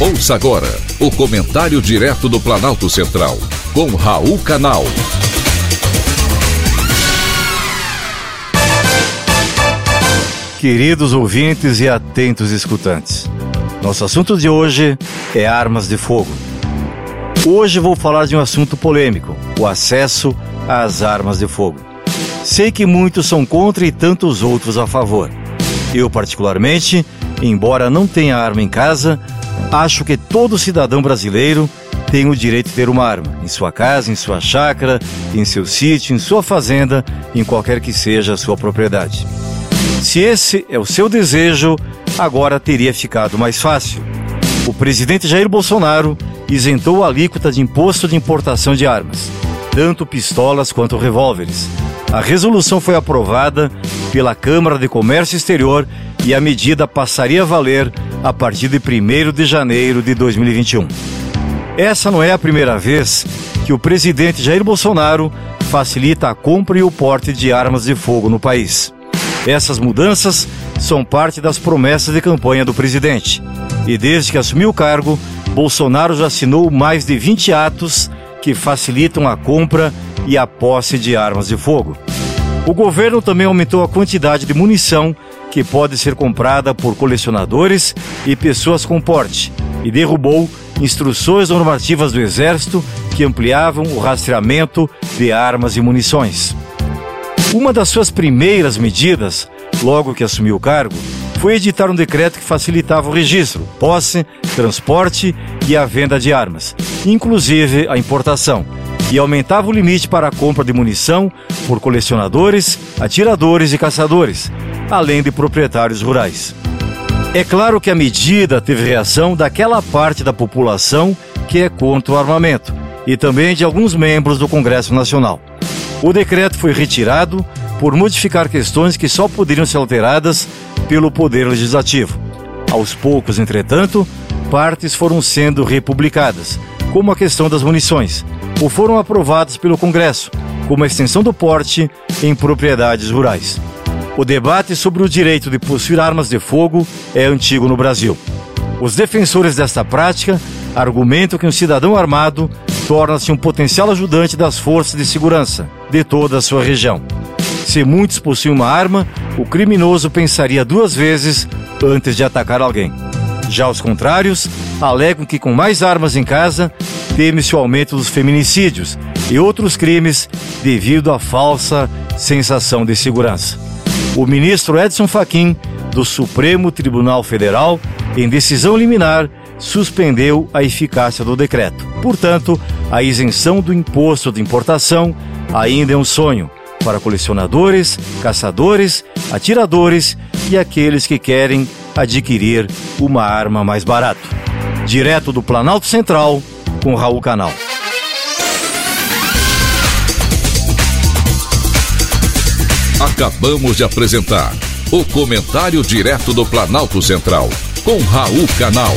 Ouça agora o comentário direto do Planalto Central, com Raul Canal. Queridos ouvintes e atentos escutantes, nosso assunto de hoje é armas de fogo. Hoje vou falar de um assunto polêmico: o acesso às armas de fogo. Sei que muitos são contra e tantos outros a favor. Eu, particularmente, embora não tenha arma em casa, Acho que todo cidadão brasileiro tem o direito de ter uma arma, em sua casa, em sua chácara, em seu sítio, em sua fazenda, em qualquer que seja a sua propriedade. Se esse é o seu desejo, agora teria ficado mais fácil. O presidente Jair Bolsonaro isentou a alíquota de imposto de importação de armas, tanto pistolas quanto revólveres. A resolução foi aprovada pela Câmara de Comércio Exterior e a medida passaria a valer a partir de 1 de janeiro de 2021. Essa não é a primeira vez que o presidente Jair Bolsonaro facilita a compra e o porte de armas de fogo no país. Essas mudanças são parte das promessas de campanha do presidente. E desde que assumiu o cargo, Bolsonaro já assinou mais de 20 atos que facilitam a compra e a posse de armas de fogo. O governo também aumentou a quantidade de munição que pode ser comprada por colecionadores e pessoas com porte, e derrubou instruções normativas do Exército que ampliavam o rastreamento de armas e munições. Uma das suas primeiras medidas, logo que assumiu o cargo, foi editar um decreto que facilitava o registro, posse, transporte e a venda de armas, inclusive a importação, e aumentava o limite para a compra de munição por colecionadores, atiradores e caçadores, além de proprietários rurais. É claro que a medida teve reação daquela parte da população que é contra o armamento e também de alguns membros do Congresso Nacional. O decreto foi retirado por modificar questões que só poderiam ser alteradas pelo Poder Legislativo. Aos poucos, entretanto, partes foram sendo republicadas, como a questão das munições, ou foram aprovadas pelo Congresso, como a extensão do porte em propriedades rurais. O debate sobre o direito de possuir armas de fogo é antigo no Brasil. Os defensores desta prática argumentam que um cidadão armado torna-se um potencial ajudante das forças de segurança de toda a sua região. Se muitos possuem uma arma, o criminoso pensaria duas vezes antes de atacar alguém. Já os contrários alegam que com mais armas em casa, teme-se o aumento dos feminicídios e outros crimes devido à falsa sensação de segurança. O ministro Edson Fachin, do Supremo Tribunal Federal, em decisão liminar, suspendeu a eficácia do decreto. Portanto, a isenção do imposto de importação ainda é um sonho para colecionadores, caçadores, atiradores e aqueles que querem adquirir uma arma mais barata. Direto do Planalto Central, com Raul Canal. Acabamos de apresentar o Comentário Direto do Planalto Central, com Raul Canal.